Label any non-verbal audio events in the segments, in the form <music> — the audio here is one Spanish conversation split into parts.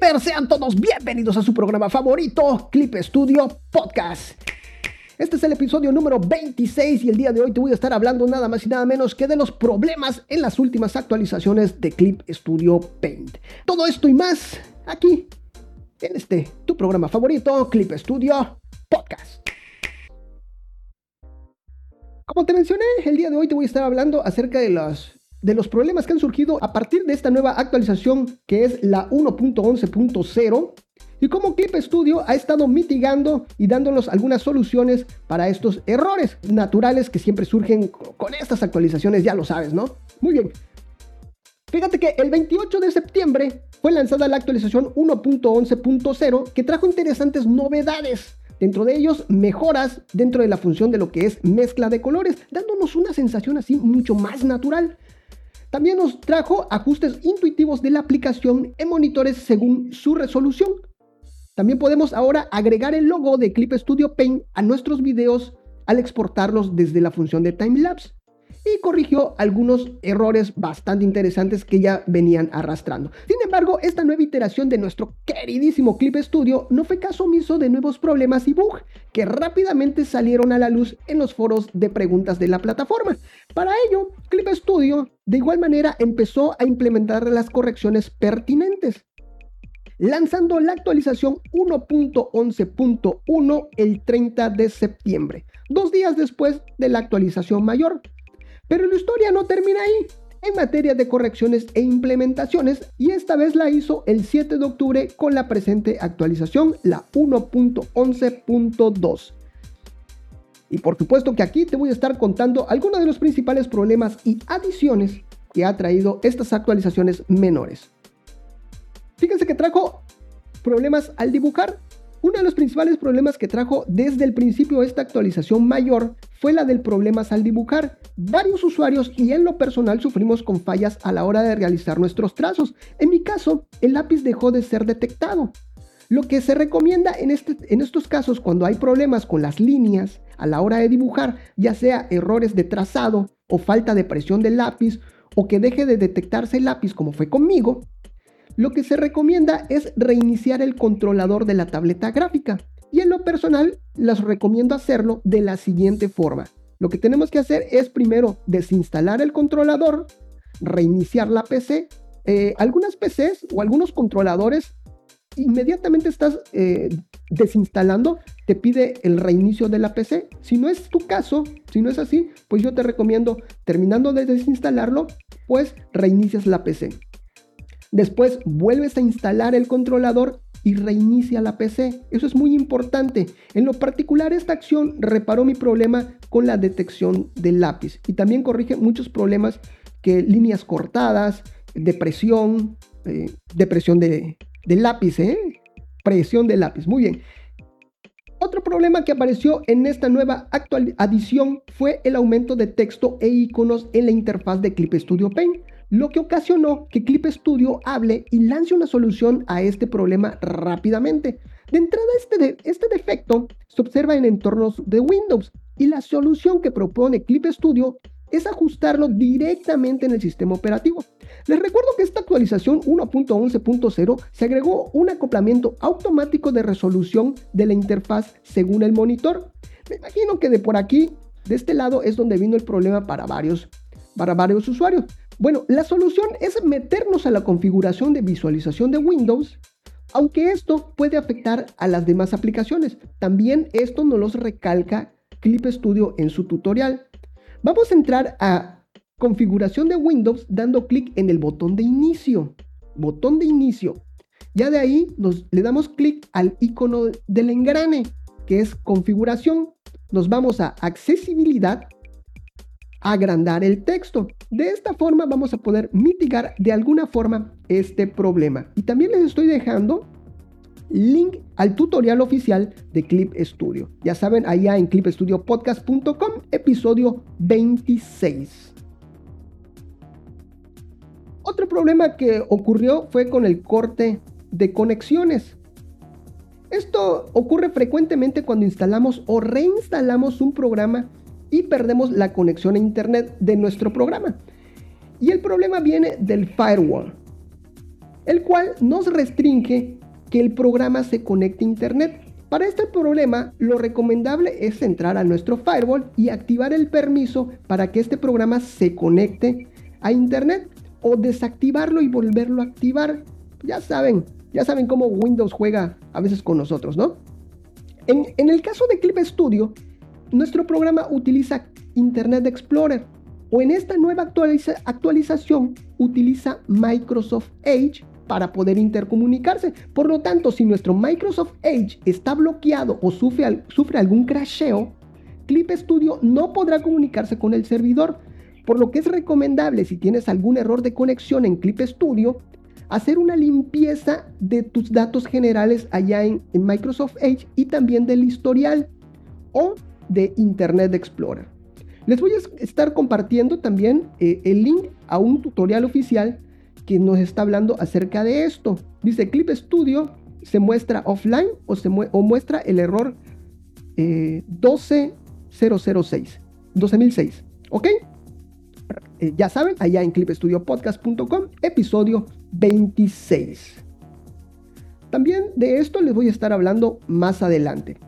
Clippers, sean todos bienvenidos a su programa favorito, Clip Studio Podcast. Este es el episodio número 26 y el día de hoy te voy a estar hablando nada más y nada menos que de los problemas en las últimas actualizaciones de Clip Studio Paint. Todo esto y más aquí en este tu programa favorito, Clip Studio Podcast. Como te mencioné, el día de hoy te voy a estar hablando acerca de los de los problemas que han surgido a partir de esta nueva actualización que es la 1.11.0 y cómo Clip Studio ha estado mitigando y dándonos algunas soluciones para estos errores naturales que siempre surgen con estas actualizaciones, ya lo sabes, ¿no? Muy bien. Fíjate que el 28 de septiembre fue lanzada la actualización 1.11.0 que trajo interesantes novedades. Dentro de ellos, mejoras dentro de la función de lo que es mezcla de colores, dándonos una sensación así mucho más natural. También nos trajo ajustes intuitivos de la aplicación en monitores según su resolución. También podemos ahora agregar el logo de Clip Studio Paint a nuestros videos al exportarlos desde la función de timelapse y corrigió algunos errores bastante interesantes que ya venían arrastrando. Sin embargo, esta nueva iteración de nuestro queridísimo Clip Studio no fue caso omiso de nuevos problemas y bugs que rápidamente salieron a la luz en los foros de preguntas de la plataforma. Para ello, Clip Studio de igual manera empezó a implementar las correcciones pertinentes lanzando la actualización 1.11.1 el 30 de septiembre, dos días después de la actualización mayor. Pero la historia no termina ahí en materia de correcciones e implementaciones y esta vez la hizo el 7 de octubre con la presente actualización, la 1.11.2. Y por supuesto que aquí te voy a estar contando algunos de los principales problemas y adiciones que ha traído estas actualizaciones menores. Fíjense que trajo problemas al dibujar uno de los principales problemas que trajo desde el principio esta actualización mayor fue la del problemas al dibujar. Varios usuarios y en lo personal sufrimos con fallas a la hora de realizar nuestros trazos. En mi caso, el lápiz dejó de ser detectado. Lo que se recomienda en, este, en estos casos cuando hay problemas con las líneas a la hora de dibujar, ya sea errores de trazado o falta de presión del lápiz o que deje de detectarse el lápiz como fue conmigo, lo que se recomienda es reiniciar el controlador de la tableta gráfica. Y en lo personal, les recomiendo hacerlo de la siguiente forma. Lo que tenemos que hacer es primero desinstalar el controlador, reiniciar la PC. Eh, algunas PCs o algunos controladores inmediatamente estás eh, desinstalando, te pide el reinicio de la PC. Si no es tu caso, si no es así, pues yo te recomiendo, terminando de desinstalarlo, pues reinicias la PC. Después vuelves a instalar el controlador y reinicia la PC. Eso es muy importante. En lo particular, esta acción reparó mi problema con la detección del lápiz y también corrige muchos problemas que líneas cortadas, depresión, eh, depresión de, lápiz, ¿eh? presión de lápiz. Muy bien. Otro problema que apareció en esta nueva actual adición fue el aumento de texto e iconos en la interfaz de Clip Studio Paint lo que ocasionó que Clip Studio hable y lance una solución a este problema rápidamente. De entrada, este, este defecto se observa en entornos de Windows y la solución que propone Clip Studio es ajustarlo directamente en el sistema operativo. Les recuerdo que esta actualización 1.11.0 se agregó un acoplamiento automático de resolución de la interfaz según el monitor. Me imagino que de por aquí, de este lado, es donde vino el problema para varios, para varios usuarios. Bueno, la solución es meternos a la configuración de visualización de Windows, aunque esto puede afectar a las demás aplicaciones. También esto nos los recalca Clip Studio en su tutorial. Vamos a entrar a configuración de Windows dando clic en el botón de inicio. Botón de inicio. Ya de ahí nos, le damos clic al icono del engrane, que es configuración. Nos vamos a accesibilidad agrandar el texto. De esta forma vamos a poder mitigar de alguna forma este problema. Y también les estoy dejando link al tutorial oficial de Clip Studio. Ya saben, allá en clipstudiopodcast.com, episodio 26. Otro problema que ocurrió fue con el corte de conexiones. Esto ocurre frecuentemente cuando instalamos o reinstalamos un programa y perdemos la conexión a internet de nuestro programa. Y el problema viene del firewall. el cual nos restringe que el programa se conecte a Internet. Para este problema, lo recomendable es entrar a nuestro firewall y activar el permiso para que este programa se conecte a Internet o desactivarlo y volverlo a activar. Ya saben, ya saben cómo Windows juega a veces con nosotros, ¿no? En, en el caso de Clip Studio, nuestro programa utiliza Internet Explorer o en esta nueva actualización utiliza Microsoft Edge para poder intercomunicarse. Por lo tanto, si nuestro Microsoft Edge está bloqueado o sufre, algún crasheo, Clip Studio no podrá comunicarse con el servidor. Por lo que es recomendable, si tienes algún error de conexión en Clip Studio, hacer una limpieza de tus datos generales allá en, Microsoft Edge y también del historial o de Internet Explorer. Les voy a estar compartiendo también eh, el link a un tutorial oficial que nos está hablando acerca de esto. Dice Clip Studio se muestra offline o, se o muestra el error 12006, eh, 12006. ¿Ok? Eh, ya saben, allá en clipstudiopodcast.com, episodio 26. También de esto les voy a estar hablando más adelante.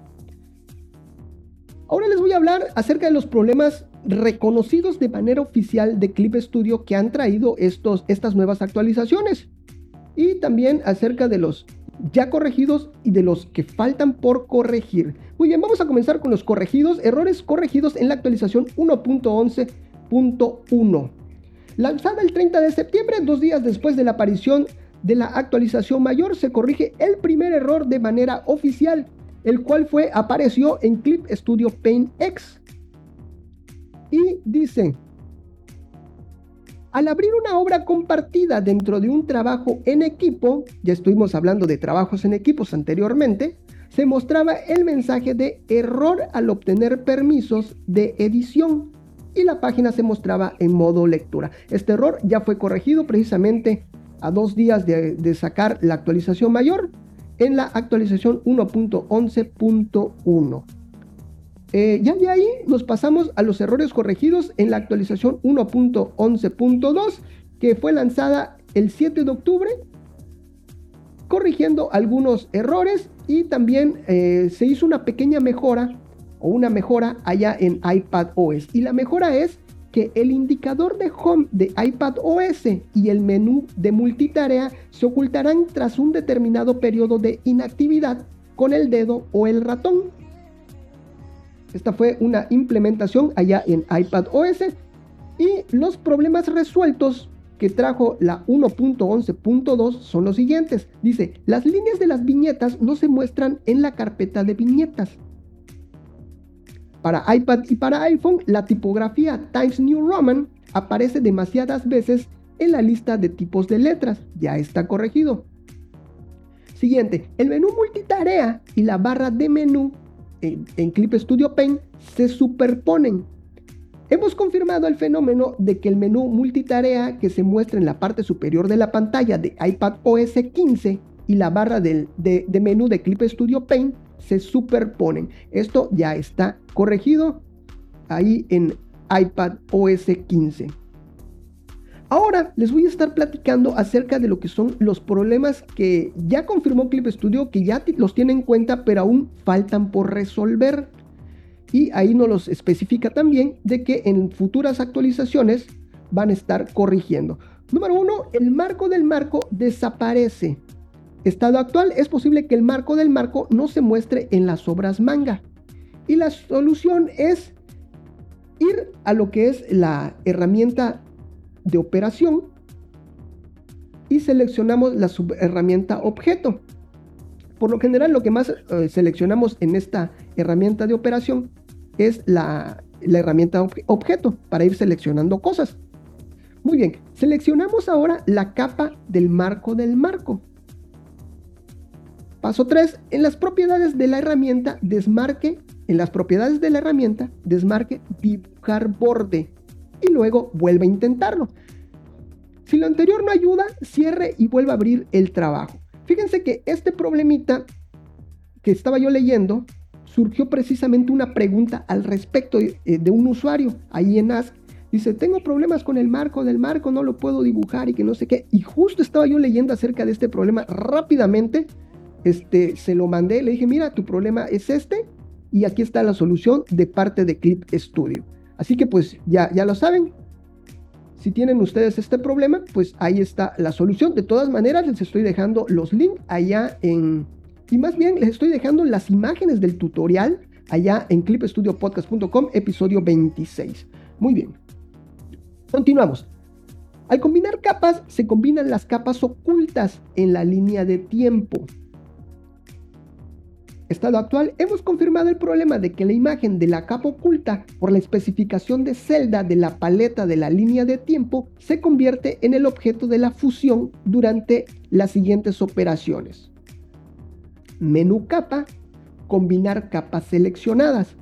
Ahora les voy a hablar acerca de los problemas reconocidos de manera oficial de Clip Studio que han traído estos, estas nuevas actualizaciones. Y también acerca de los ya corregidos y de los que faltan por corregir. Muy bien, vamos a comenzar con los corregidos, errores corregidos en la actualización 1.11.1. Lanzada el 30 de septiembre, dos días después de la aparición de la actualización mayor, se corrige el primer error de manera oficial el cual fue, apareció en Clip Studio Paint X. Y dice, al abrir una obra compartida dentro de un trabajo en equipo, ya estuvimos hablando de trabajos en equipos anteriormente, se mostraba el mensaje de error al obtener permisos de edición y la página se mostraba en modo lectura. Este error ya fue corregido precisamente a dos días de, de sacar la actualización mayor en la actualización 1.11.1. Eh, ya de ahí nos pasamos a los errores corregidos en la actualización 1.11.2 que fue lanzada el 7 de octubre corrigiendo algunos errores y también eh, se hizo una pequeña mejora o una mejora allá en iPad OS y la mejora es que el indicador de home de iPad OS y el menú de multitarea se ocultarán tras un determinado periodo de inactividad con el dedo o el ratón. Esta fue una implementación allá en iPad OS y los problemas resueltos que trajo la 1.11.2 son los siguientes. Dice, las líneas de las viñetas no se muestran en la carpeta de viñetas. Para iPad y para iPhone, la tipografía Times New Roman aparece demasiadas veces en la lista de tipos de letras. Ya está corregido. Siguiente, el menú multitarea y la barra de menú en, Clip Studio Paint se superponen. Hemos confirmado el fenómeno de que el menú multitarea que se muestra en la parte superior de la pantalla de iPad OS 15 y la barra de, de menú de Clip Studio Paint se superponen. Esto ya está corregido ahí en iPad OS 15. Ahora les voy a estar platicando acerca de lo que son los problemas que ya confirmó Clip Studio, que ya los tiene en cuenta, pero aún faltan por resolver. Y ahí nos los especifica también de que en futuras actualizaciones van a estar corrigiendo. Número uno, el marco del marco desaparece. Estado actual, es posible que el marco del marco no se muestre en las obras manga. Y la solución es ir a lo que es la herramienta de operación y seleccionamos la subherramienta objeto. Por lo general lo que más eh, seleccionamos en esta herramienta de operación es la, la herramienta objeto para ir seleccionando cosas. Muy bien, seleccionamos ahora la capa del marco del marco. Paso 3. En las propiedades de la herramienta, desmarque. En las propiedades de la herramienta, desmarque dibujar borde. Y luego vuelve a intentarlo. Si lo anterior no ayuda, cierre y vuelva a abrir el trabajo. Fíjense que este problemita que estaba yo leyendo, surgió precisamente una pregunta al respecto eh, de un usuario ahí en Ask Dice, tengo problemas con el marco del marco, no lo puedo dibujar y que no sé qué. Y justo estaba yo leyendo acerca de este problema rápidamente. Este, se lo mandé, le dije, mira, tu problema es este y aquí está la solución de parte de Clip Studio. Así que pues ya, ya lo saben. Si tienen ustedes este problema, pues ahí está la solución. De todas maneras, les estoy dejando los links allá en... Y más bien, les estoy dejando las imágenes del tutorial allá en clipstudiopodcast.com, episodio 26. Muy bien. Continuamos. Al combinar capas, se combinan las capas ocultas en la línea de tiempo. Estado actual, hemos confirmado el problema de que la imagen de la capa oculta por la especificación de celda de la paleta de la línea de tiempo se convierte en el objeto de la fusión durante las siguientes operaciones. Menú capa, combinar capas seleccionadas.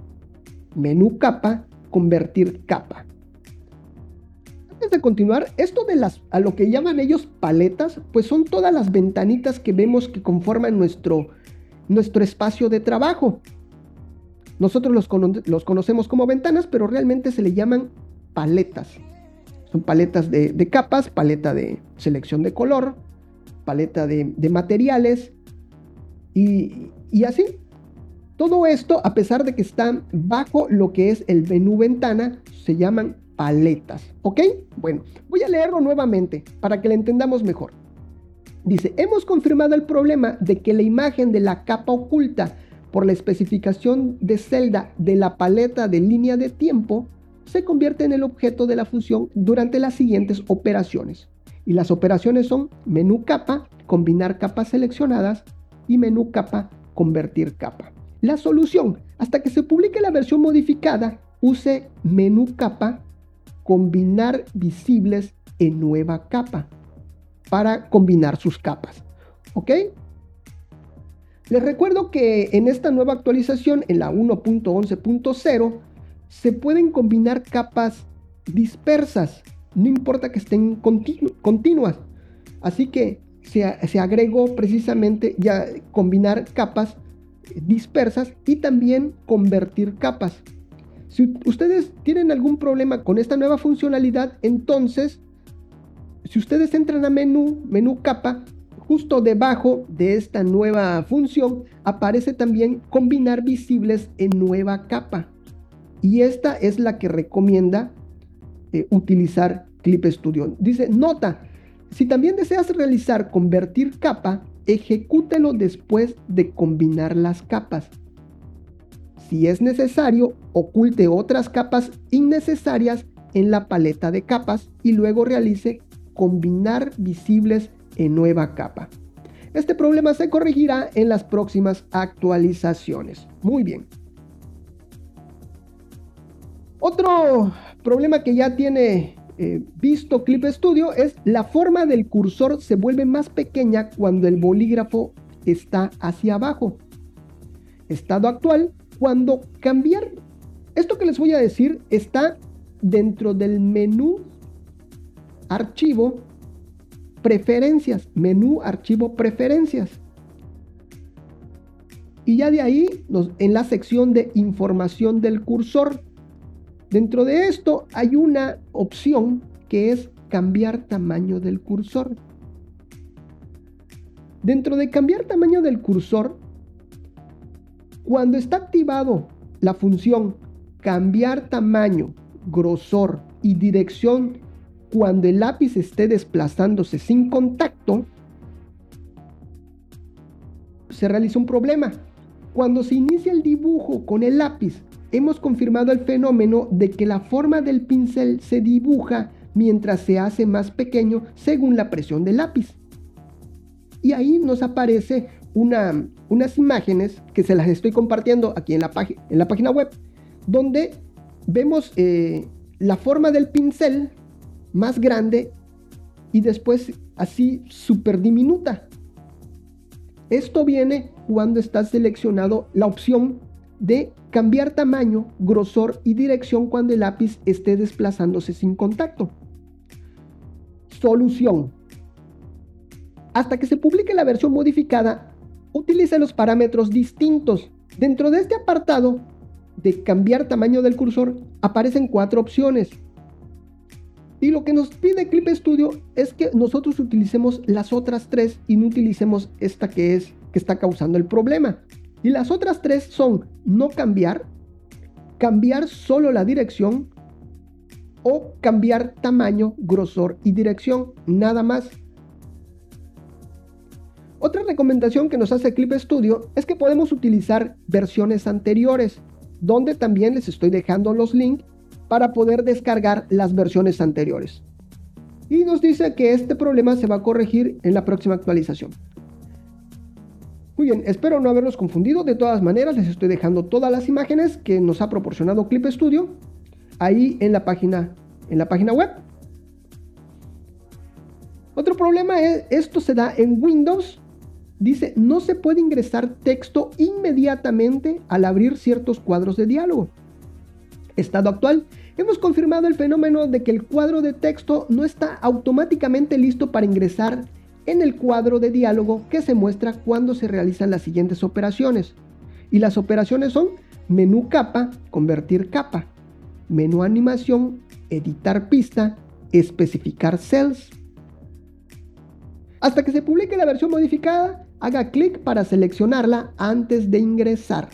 Menú capa, convertir capa. Antes de continuar, esto de las a lo que llaman ellos paletas, pues son todas las ventanitas que vemos que conforman nuestro nuestro espacio de trabajo. Nosotros los, conocemos como ventanas, pero realmente se le llaman paletas. Son paletas de, capas, paleta de selección de color, paleta de, materiales y, y, así. Todo esto, a pesar de que están bajo lo que es el menú ventana, se llaman paletas. ¿Ok? Bueno, voy a leerlo nuevamente para que lo entendamos mejor. Dice, hemos confirmado el problema de que la imagen de la capa oculta por la especificación de celda de la paleta de línea de tiempo se convierte en el objeto de la función durante las siguientes operaciones. Y las operaciones son menú capa, combinar capas seleccionadas y menú capa, convertir capa. La solución, hasta que se publique la versión modificada, use menú capa, combinar visibles en nueva capa para combinar sus capas. ¿Ok? Les recuerdo que en esta nueva actualización, en la 1.11.0, se pueden combinar capas dispersas, no importa que estén continuas. Así que se, se, agregó precisamente ya combinar capas dispersas y también convertir capas. Si ustedes tienen algún problema con esta nueva funcionalidad, entonces si ustedes entran a menú, menú capa, justo debajo de esta nueva función aparece también combinar visibles en nueva capa. Y esta es la que recomienda eh, utilizar Clip Studio. Dice, nota, si también deseas realizar convertir capa, ejecútelo después de combinar las capas. Si es necesario, oculte otras capas innecesarias en la paleta de capas y luego realice combinar visibles en nueva capa. Este problema se corregirá en las próximas actualizaciones. Muy bien. Otro problema que ya tiene eh, visto Clip Studio es la forma del cursor se vuelve más pequeña cuando el bolígrafo está hacia abajo. Estado actual, cuando cambiar, esto que les voy a decir está dentro del menú archivo, preferencias, menú, archivo, preferencias. Y ya de ahí, en la sección de información del cursor, dentro de esto hay una opción que es cambiar tamaño del cursor. Dentro de cambiar tamaño del cursor, cuando está activado la función cambiar tamaño, grosor y dirección cuando el lápiz esté desplazándose sin contacto, se realiza un problema. Cuando se inicia el dibujo con el lápiz, hemos confirmado el fenómeno de que la forma del pincel se dibuja mientras se hace más pequeño según la presión del lápiz. Y ahí nos aparece una, unas imágenes que se las estoy compartiendo aquí en la, en la página web, donde vemos eh, la forma del pincel más grande y después así súper diminuta. Esto viene cuando está seleccionado la opción de cambiar tamaño, grosor y dirección cuando el lápiz esté desplazándose sin contacto. Solución. Hasta que se publique la versión modificada, utilice los parámetros distintos. Dentro de este apartado de cambiar tamaño del cursor aparecen cuatro opciones Y lo que nos pide Clip Studio es que nosotros utilicemos las otras tres y no utilicemos esta que es que está causando el problema. Y las otras tres son no cambiar, cambiar solo la dirección o cambiar tamaño, grosor y dirección, nada más. Otra recomendación que nos hace Clip Studio es que podemos utilizar versiones anteriores, donde también les estoy dejando los links para poder descargar las versiones anteriores. Y nos dice que este problema se va a corregir en la próxima actualización. Muy bien, espero no haberlos confundido. De todas maneras, les estoy dejando todas las imágenes que nos ha proporcionado Clip Studio ahí en la página, en la página web. Otro problema es, esto se da en Windows. Dice, no se puede ingresar texto inmediatamente al abrir ciertos cuadros de diálogo. Estado actual, hemos confirmado el fenómeno de que el cuadro de texto no está automáticamente listo para ingresar en el cuadro de diálogo que se muestra cuando se realizan las siguientes operaciones. Y las operaciones son menú capa, convertir capa, menú animación, editar pista, especificar cells. Hasta que se publique la versión modificada, haga clic para seleccionarla antes de ingresar.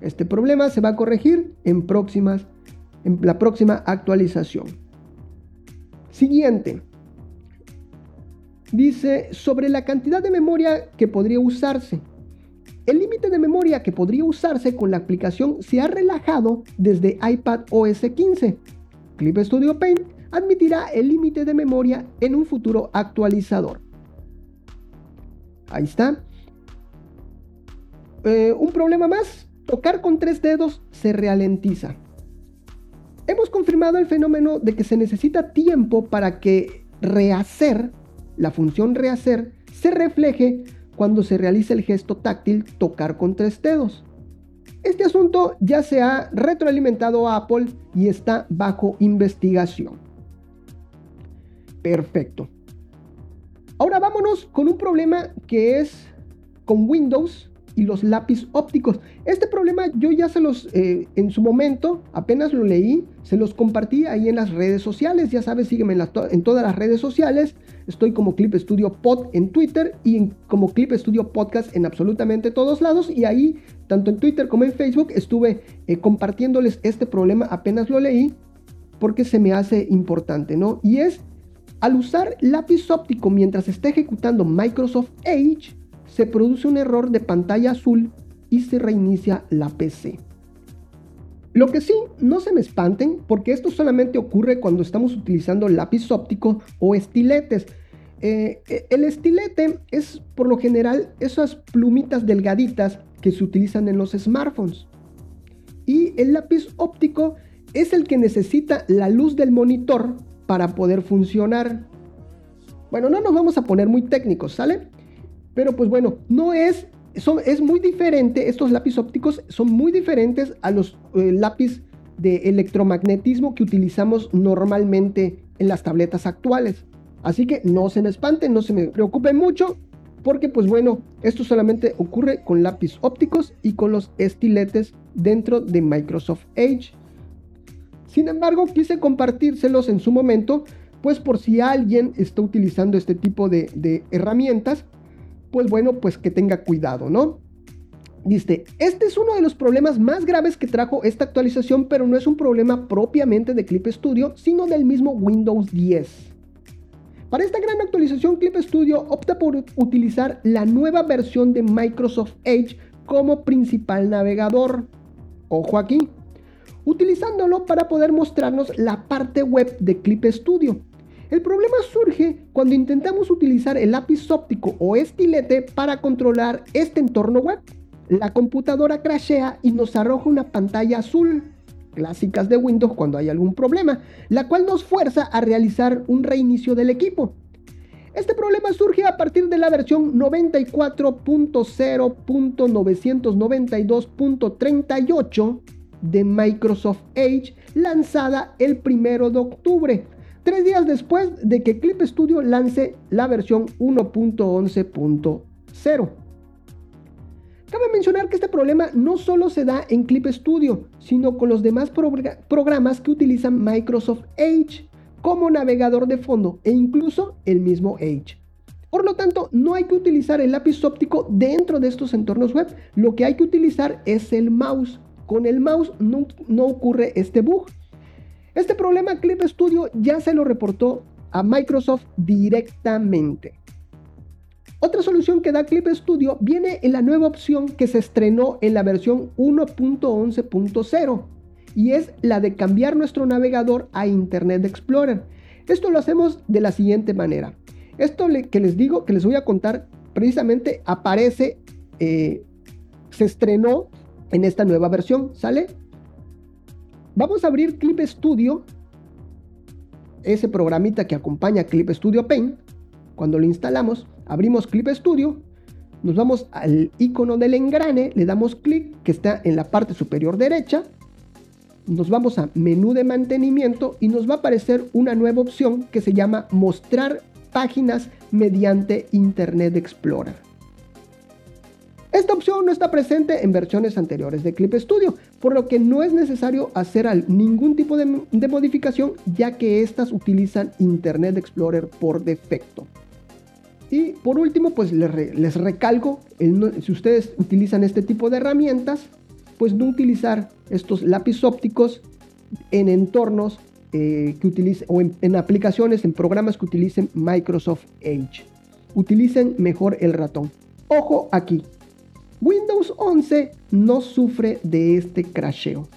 Este problema se va a corregir en próximas en la próxima actualización. Siguiente. Dice sobre la cantidad de memoria que podría usarse. El límite de memoria que podría usarse con la aplicación se ha relajado desde iPad OS 15. Clip Studio Paint admitirá el límite de memoria en un futuro actualizador. Ahí está. Eh, un problema más, tocar con tres dedos se ralentiza. Hemos confirmado el fenómeno de que se necesita tiempo para que rehacer, la función rehacer, se refleje cuando se realiza el gesto táctil tocar con tres dedos. Este asunto ya se ha retroalimentado a Apple y está bajo investigación. Perfecto. Ahora vámonos con un problema que es con Windows y los lápiz ópticos. Este problema yo ya se los, eh, en su momento, apenas lo leí, se los compartí ahí en las redes sociales. Ya sabes, sígueme en, todas las redes sociales. Estoy como Clip Studio Pod en Twitter y como Clip Studio Podcast en absolutamente todos lados. Y ahí, tanto en Twitter como en Facebook, estuve eh, compartiéndoles este problema. Apenas lo leí porque se me hace importante, ¿no? Y es al usar lápiz óptico mientras está ejecutando Microsoft Edge se produce un error de pantalla azul y se reinicia la PC. Lo que sí, no se me espanten, porque esto solamente ocurre cuando estamos utilizando lápiz óptico o estiletes. Eh, eh, el estilete es por lo general esas plumitas delgaditas que se utilizan en los smartphones. Y el lápiz óptico es el que necesita la luz del monitor para poder funcionar. Bueno, no nos vamos a poner muy técnicos, ¿sale? Pero pues bueno, no es, es muy diferente, estos lápiz ópticos son muy diferentes a los eh, lápiz de electromagnetismo que utilizamos normalmente en las tabletas actuales. Así que no se me espanten, no se me preocupen mucho, porque pues bueno, esto solamente ocurre con lápiz ópticos y con los estiletes dentro de Microsoft Edge. Sin embargo, quise compartírselos en su momento, pues por si alguien está utilizando este tipo de herramientas, pues bueno, pues que tenga cuidado, ¿no? Dice, este es uno de los problemas más graves que trajo esta actualización, pero no es un problema propiamente de Clip Studio, sino del mismo Windows 10. Para esta gran actualización, Clip Studio opta por utilizar la nueva versión de Microsoft Edge como principal navegador. Ojo aquí. Utilizándolo para poder mostrarnos la parte web de Clip Studio. El problema surge cuando intentamos utilizar el lápiz óptico o estilete para controlar este entorno web. La computadora crashea y nos arroja una pantalla azul, clásicas de Windows cuando hay algún problema, la cual nos fuerza a realizar un reinicio del equipo. Este problema surge a partir de la versión 94.0.992.38 de Microsoft Edge lanzada el 1 de octubre tres días después de que Clip Studio lance la versión 1.11.0. Cabe mencionar que este problema no solo se da en Clip Studio, sino con los demás programas que utilizan Microsoft Edge, como navegador de fondo e incluso el mismo Edge. Por lo tanto, no hay que utilizar el lápiz óptico dentro de estos entornos web. Lo que hay que utilizar es el mouse. Con el mouse no, no ocurre este bug. Este problema Clip Studio ya se lo reportó a Microsoft directamente. Otra solución que da Clip Studio viene en la nueva opción que se estrenó en la versión 1.11.0 y es la de cambiar nuestro navegador a Internet Explorer. Esto lo hacemos de la siguiente manera. Esto que les digo, que les voy a contar, precisamente aparece, eh, se estrenó en esta nueva versión, ¿sale? Vamos a abrir Clip Studio, ese programita que acompaña Clip Studio Paint. Cuando lo instalamos, abrimos Clip Studio, nos vamos al icono del engrane, le damos clic que está en la parte superior derecha, nos vamos a menú de mantenimiento y nos va a aparecer una nueva opción que se llama mostrar páginas mediante Internet Explorer. Esta opción no está presente en versiones anteriores de Clip Studio, por lo que no es necesario hacer ningún tipo de, modificación ya que estas utilizan Internet Explorer por defecto. Y por último, pues les, recalco, si ustedes utilizan este tipo de herramientas, pues no utilizar estos lápiz ópticos en entornos eh, que utilicen, o en, aplicaciones, en programas que utilicen Microsoft Edge. Utilicen mejor el ratón. Ojo aquí, Windows 11 no sufre de este crasheo.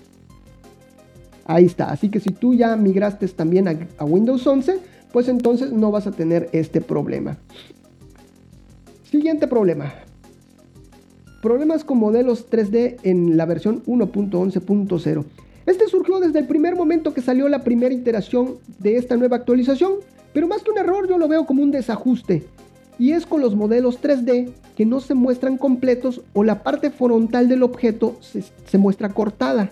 Ahí está, así que si tú ya migraste también a, Windows 11, pues entonces no vas a tener este problema. Siguiente problema. Problemas con modelos 3D en la versión 1.11.0. Este surgió desde el primer momento que salió la primera iteración de esta nueva actualización, pero más que un error yo lo veo como un desajuste. Y es con los modelos 3D que no se muestran completos o la parte frontal del objeto se, muestra cortada.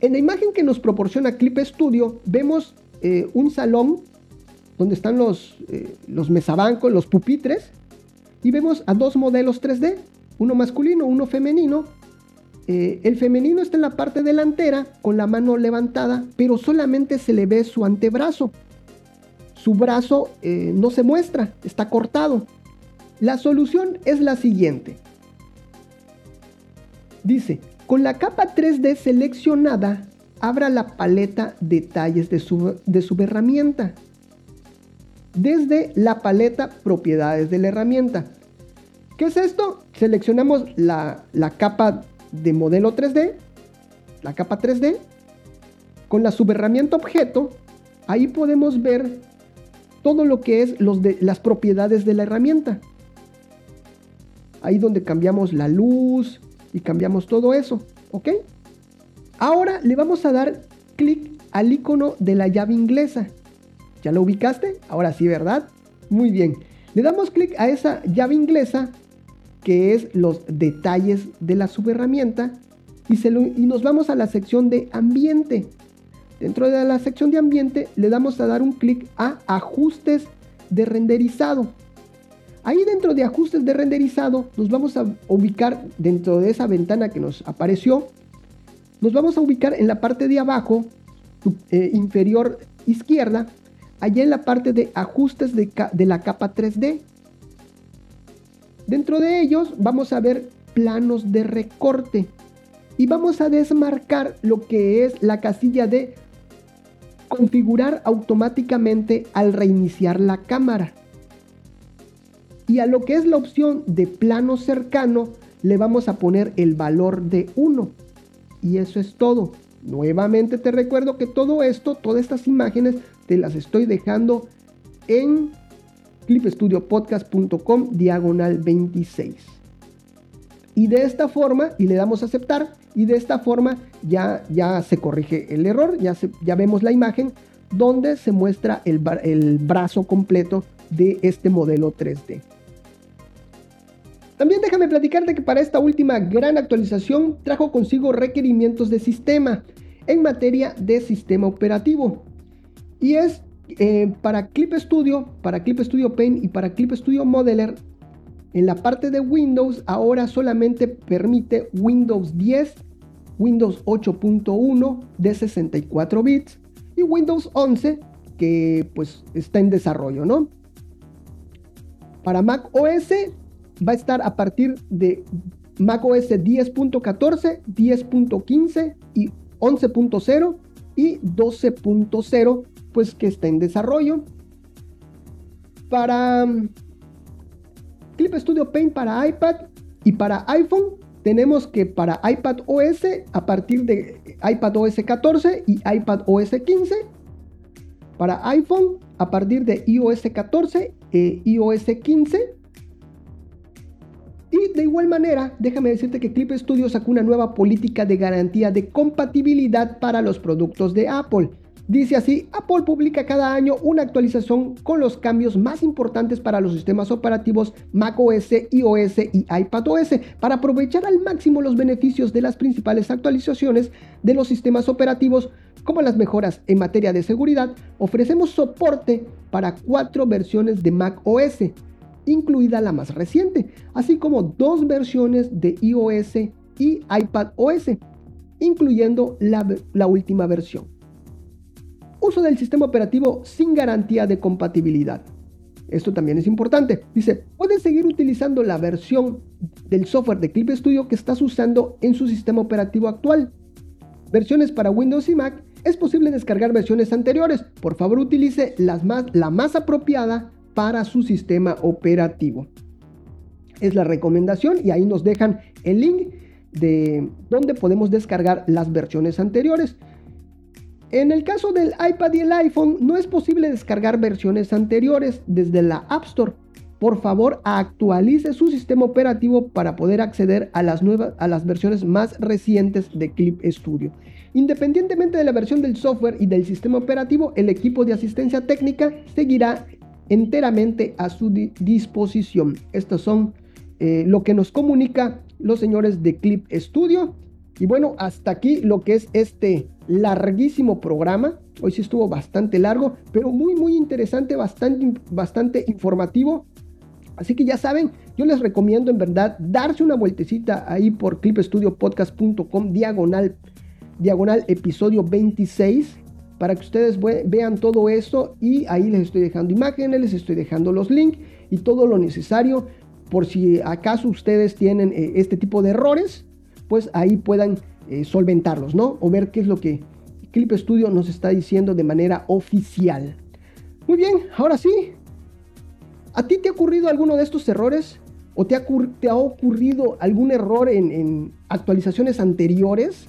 En la imagen que nos proporciona Clip Studio vemos eh, un salón donde están los, eh, los mesabancos, los pupitres, y vemos a dos modelos 3D, uno masculino, uno femenino, eh, el femenino está en la parte delantera con la mano levantada, pero solamente se le ve su antebrazo. Su brazo eh, no se muestra, está cortado. La solución es la siguiente. Dice, con la capa 3D seleccionada, abra la paleta detalles de su, de su herramienta. Desde la paleta propiedades de la herramienta. ¿Qué es esto? Seleccionamos la, la capa de modelo 3D, la capa 3D, con la subherramienta objeto, ahí podemos ver todo lo que es los de, las propiedades de la herramienta. Ahí donde cambiamos la luz y cambiamos todo eso, ¿ok? Ahora le vamos a dar clic al icono de la llave inglesa. ¿Ya lo ubicaste? Ahora sí, ¿verdad? Muy bien. Le damos clic a esa llave inglesa que es los detalles de la subherramienta y, y nos vamos a la sección de ambiente. Dentro de la sección de ambiente le damos a dar un clic a ajustes de renderizado. Ahí dentro de ajustes de renderizado nos vamos a ubicar dentro de esa ventana que nos apareció. Nos vamos a ubicar en la parte de abajo eh, inferior izquierda, allá en la parte de ajustes de, de la capa 3D. Dentro de ellos vamos a ver planos de recorte y vamos a desmarcar lo que es la casilla de configurar automáticamente al reiniciar la cámara. Y a lo que es la opción de plano cercano le vamos a poner el valor de 1. Y eso es todo. Nuevamente te recuerdo que todo esto, todas estas imágenes, te las estoy dejando en clipstudiopodcast.com diagonal 26. Y de esta forma, y le damos a aceptar, y de esta forma ya, ya se corrige el error, ya, ya vemos la imagen donde se muestra el, el brazo completo de este modelo 3D. También déjame platicarte que para esta última gran actualización trajo consigo requerimientos de sistema en materia de sistema operativo. Y es eh, para Clip Studio, para Clip Studio Paint y para Clip Studio Modeler, en la parte de Windows ahora solamente permite Windows 10, Windows 8.1 de 64 bits, y Windows 11 que pues está en desarrollo, ¿no? Para Mac OS va a estar a partir de Mac OS 10.14, 10.15 y 11.0 y 12.0 pues que está en desarrollo. Para Clip Studio Paint para iPad y para iPhone tenemos que para iPad OS a partir de iPad OS 14 y iPad OS 15. Para iPhone a partir de iOS 14 e iOS 15. Y de igual manera, déjame decirte que Clip Studio sacó una nueva política de garantía de compatibilidad para los productos de Apple. Dice así, Apple publica cada año una actualización con los cambios más importantes para los sistemas operativos macOS, iOS y iPadOS para aprovechar al máximo los beneficios de las principales actualizaciones de los sistemas operativos como las mejoras en materia de seguridad. Ofrecemos soporte para cuatro versiones de macOS, incluida la más reciente, así como dos versiones de iOS y iPadOS, incluyendo la, la última versión uso del sistema operativo sin garantía de compatibilidad. Esto también es importante. Dice, puedes seguir utilizando la versión del software de Clip Studio que estás usando en su sistema operativo actual. Versiones para Windows y Mac. Es posible descargar versiones anteriores. Por favor, utilice la más apropiada para su sistema operativo. Es la recomendación y ahí nos dejan el link de donde podemos descargar las versiones anteriores. En el caso del iPad y el iPhone no es posible descargar versiones anteriores desde la App Store. Por favor, actualice su sistema operativo para poder acceder a las, nuevas, a las versiones más recientes de Clip Studio. Independientemente de la versión del software y del sistema operativo, el equipo de asistencia técnica seguirá enteramente a su disposición. Estos son eh, lo que nos comunica los señores de Clip Studio. Y bueno, hasta aquí lo que es este larguísimo programa. Hoy sí estuvo bastante largo, pero muy, muy interesante, bastante, bastante informativo. Así que ya saben, yo les recomiendo en verdad darse una vueltecita ahí por clipstudiopodcast.com diagonal, diagonal episodio 26 para que ustedes vean todo eso y ahí les estoy dejando imágenes, les estoy dejando los links y todo lo necesario por si acaso ustedes tienen eh, este tipo de errores, pues ahí puedan eh, solventarlos, ¿no? O ver qué es lo que Clip Studio nos está diciendo de manera oficial. Muy bien, ahora sí. ¿A ti te ha ocurrido alguno de estos errores? ¿O te ha, te ha ocurrido algún error en, actualizaciones anteriores?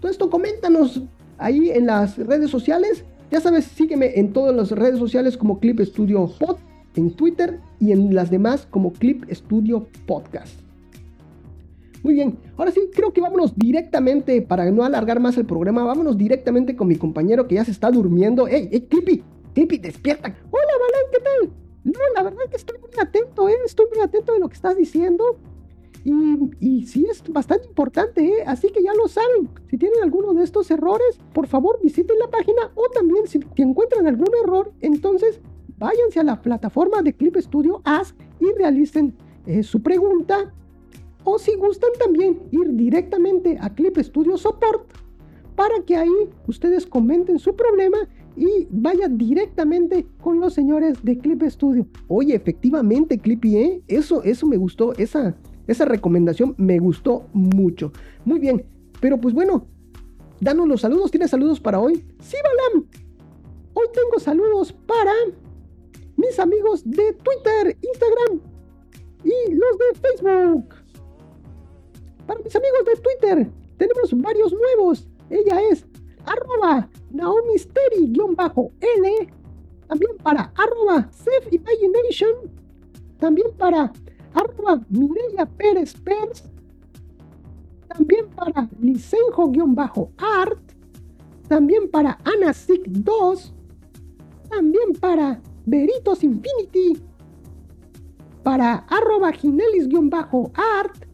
Todo esto coméntanos ahí en las redes sociales. Ya sabes, sígueme en todas las redes sociales como Clip Studio Pod, en Twitter y en las demás como Clip Studio Podcast. Muy bien, ahora sí, creo que vámonos directamente, para no alargar más el programa, vámonos directamente con mi compañero que ya se está durmiendo. ¡Ey, ey, Clippy! Clippy, despierta. Hola, Balán, ¿qué tal? No, la verdad que estoy muy atento, ¿eh? Estoy muy atento de lo que estás diciendo. Y, y, sí es bastante importante, ¿eh? así que ya lo saben. Si tienen alguno de estos errores, por favor visiten la página o también si encuentran algún error, entonces váyanse a la plataforma de Clip Studio Ask y realicen eh, su pregunta o si gustan también ir directamente a Clip Studio Support para que ahí ustedes comenten su problema y vayan directamente con los señores de Clip Studio. Oye, efectivamente, Clippy, ¿eh? eso, eso me gustó, esa, esa recomendación me gustó mucho. Muy bien, pero pues bueno, danos los saludos. ¿Tienes saludos para hoy? Sí, Balam. Hoy tengo saludos para mis amigos de Twitter, Instagram y los de Facebook. Para mis amigos de Twitter, tenemos varios nuevos. Ella es arroba naomisteri-l. También para arroba. También para arroba Pérez Pers. También para Licenjo-art. También para Anasic2. También para Veritos Infinity. Para arroba Ginelis-art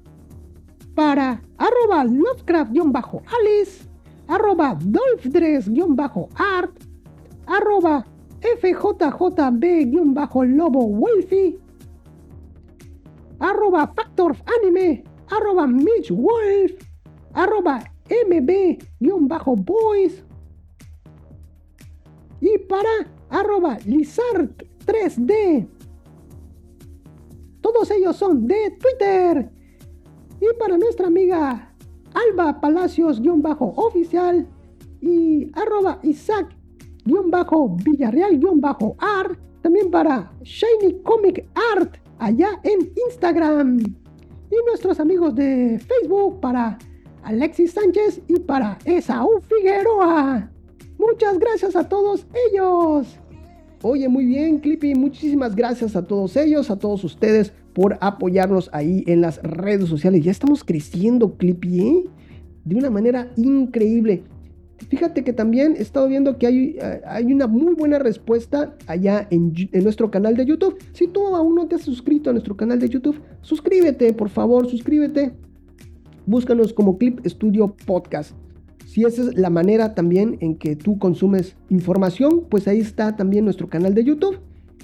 para arroba Lovecraft-Alice, arroba Dolphdress-Art, arroba FJJB-Lobo Wolfie, arroba Factor Anime, arroba Mitch Wolf, arroba MB-Boys, y para arroba Lizard3D. Todos ellos son de Twitter. Y para nuestra amiga Alba Palacios-oficial y arroba Isaac-villarreal-art. También para Shiny Comic Art allá en Instagram. Y nuestros amigos de Facebook para Alexis Sánchez y para Esaú Figueroa. Muchas gracias a todos ellos. Oye, muy bien, Clippy. Muchísimas gracias a todos ellos, a todos ustedes por apoyarnos ahí en las redes sociales. Ya estamos creciendo, Clippy, ¿eh? de una manera increíble. Fíjate que también he estado viendo que hay, eh, hay una muy buena respuesta allá en, en, nuestro canal de YouTube. Si tú aún no te has suscrito a nuestro canal de YouTube, suscríbete, por favor, suscríbete. Búscanos como Clip Studio Podcast. Si esa es la manera también en que tú consumes información, pues ahí está también nuestro canal de YouTube.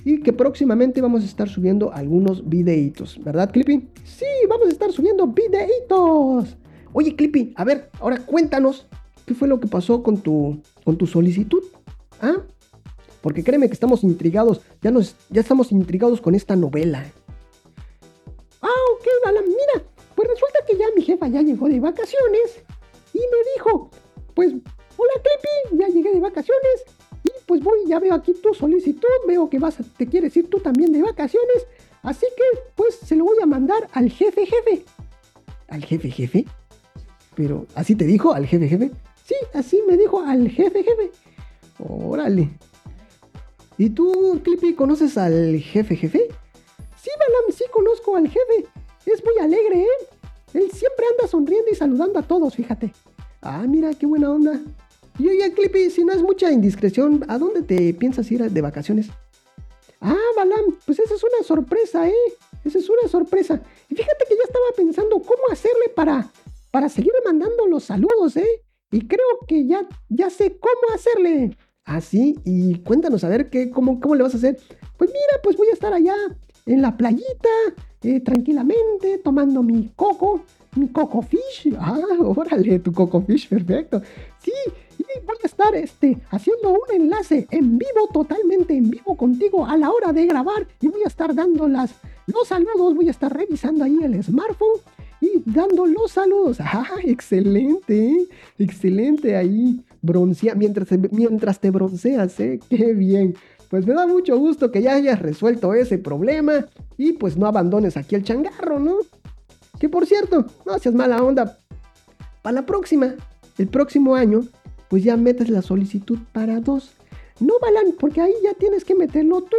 Y que próximamente vamos a estar subiendo algunos videitos, ¿verdad, Clippy? Sí, vamos a estar subiendo videitos. Oye, Clippy, a ver, ahora cuéntanos, ¿qué fue lo que pasó con tu, con tu solicitud? ¿Ah? Porque créeme que estamos intrigados, ya, nos, ya estamos intrigados con esta novela. Ah, ok, Bala, mira, pues resulta que ya mi jefa ya llegó de vacaciones y me dijo, pues, hola Clippy, ya llegué de vacaciones pues voy, ya veo aquí tu solicitud, veo que vas, te quieres ir tú también de vacaciones, así que pues se lo voy a mandar al jefe jefe. ¿Al jefe jefe? Pero, ¿así te dijo al jefe jefe? Sí, así me dijo al jefe jefe. Órale. ¿Y tú, Clippy, conoces al jefe jefe? Sí, Balam, sí conozco al jefe. Es muy alegre, ¿eh? Él siempre anda sonriendo y saludando a todos, fíjate. Ah, mira, qué buena onda. Y oye, Clippy, si no es mucha indiscreción, ¿a dónde te piensas ir de vacaciones? Ah, Balam, pues esa es una sorpresa, ¿eh? Esa es una sorpresa. Y fíjate que ya estaba pensando cómo hacerle para, para seguir mandando los saludos, ¿eh? Y creo que ya, ya sé cómo hacerle. Ah, sí, y cuéntanos a ver qué, cómo, cómo le vas a hacer. Pues mira, pues voy a estar allá en la playita, eh, tranquilamente, tomando mi coco, mi coco fish. Ah, <laughs> órale, tu coco fish, perfecto. Sí, voy a estar este, haciendo un enlace en vivo, totalmente en vivo contigo a la hora de grabar. Y voy a estar dando las, los saludos, voy a estar revisando ahí el smartphone y dando los saludos. <laughs> Ah, excelente, excelente ahí. Broncea, mientras, mientras te bronceas, ¿eh? <laughs> Qué bien. Pues me da mucho gusto que ya hayas resuelto ese problema y pues no abandones aquí el changarro, ¿no? Que por cierto, no seas mala onda. Para la próxima, el próximo año, pues ya metes la solicitud para dos. No, Balan, porque ahí ya tienes que meterlo tú.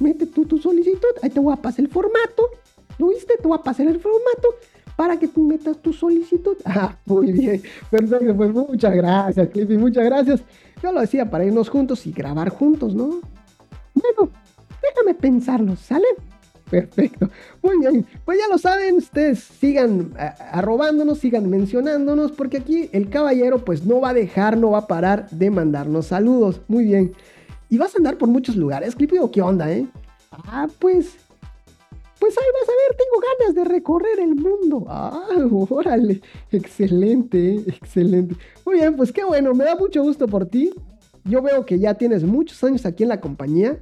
Mete tú tu solicitud. Ahí te voy a pasar el formato. ¿Lo viste? Te voy a pasar el formato para que tú metas tu solicitud. <laughs> Ah, muy bien. Perfecto, pues muchas gracias, Clippy, muchas gracias. Yo lo decía para irnos juntos y grabar juntos, ¿no? Bueno, déjame pensarlo, ¿sale? Perfecto. Muy bien. Pues ya lo saben, ustedes sigan eh, arrobándonos, sigan mencionándonos, porque aquí el caballero pues no va a dejar, no va a parar de mandarnos saludos. Muy bien. ¿Y vas a andar por muchos lugares, Clippy, o qué onda, eh? Ah, pues... Pues ahí vas a ver, tengo ganas de recorrer el mundo. Ah, <laughs> órale. Excelente, excelente. Muy bien, pues qué bueno, me da mucho gusto por ti. Yo veo que ya tienes muchos años aquí en la compañía.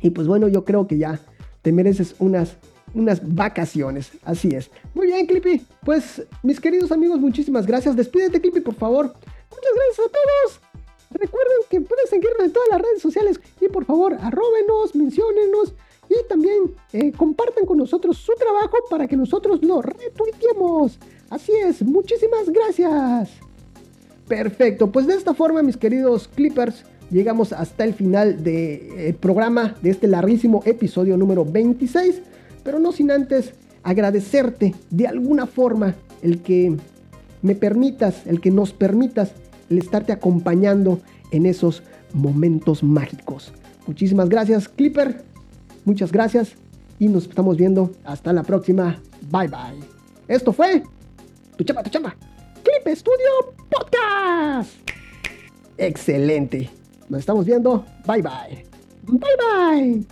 Y pues bueno, yo creo que ya te mereces unas, unas vacaciones. Así es. Muy bien, Clippy. Pues mis queridos amigos, muchísimas gracias. Despídete, Clippy, por favor. Muchas gracias a todos. Recuerden que pueden seguirnos en todas las redes sociales. Y por favor, arróbenos, menciónenos. Y también eh, compartan con nosotros su trabajo para que nosotros lo retuiteemos. Así es, muchísimas gracias. Perfecto, pues de esta forma, mis queridos Clippers, llegamos hasta el final del programa de este larguísimo episodio número 26, pero no sin antes agradecerte de alguna forma el que me permitas, el que nos permitas el estarte acompañando en esos momentos mágicos. Muchísimas gracias, Clipper. Muchas gracias y nos estamos viendo hasta la próxima. Bye bye. Esto fue tu chamba, tu chamba. Clip Studio Podcast. Excelente. Nos estamos viendo. Bye bye. Bye bye.